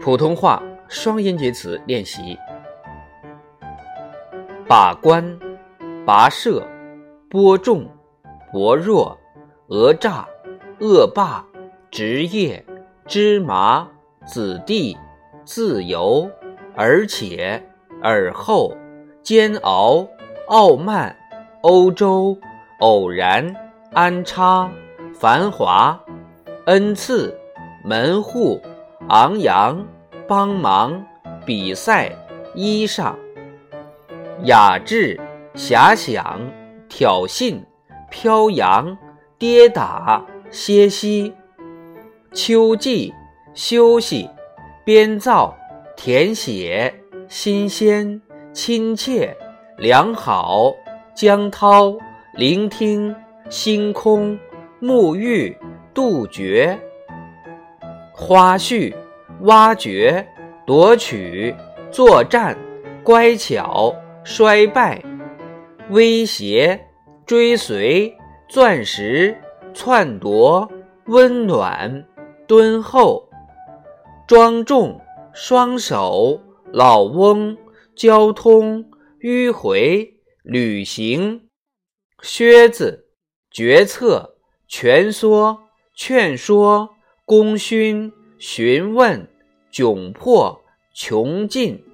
普通话双音节词练习：把关、跋涉、播种、薄弱、讹诈、恶霸、职业、芝麻、子弟、自由、而且、而后、煎熬、傲慢、欧洲、偶然、安插、繁华、恩赐、门户。昂扬，帮忙，比赛，衣裳，雅致，遐想，挑衅，飘扬，跌打，歇息，秋季，休息，编造，填写，新鲜，亲切，良好，江涛，聆听，星空，沐浴，杜绝。花絮、挖掘、夺取、作战、乖巧、衰败、威胁、追随、钻石、篡夺、温暖、敦厚、庄重、双手、老翁、交通、迂回、旅行、靴子、决策、蜷缩、劝说。功勋、询问、窘迫、穷尽。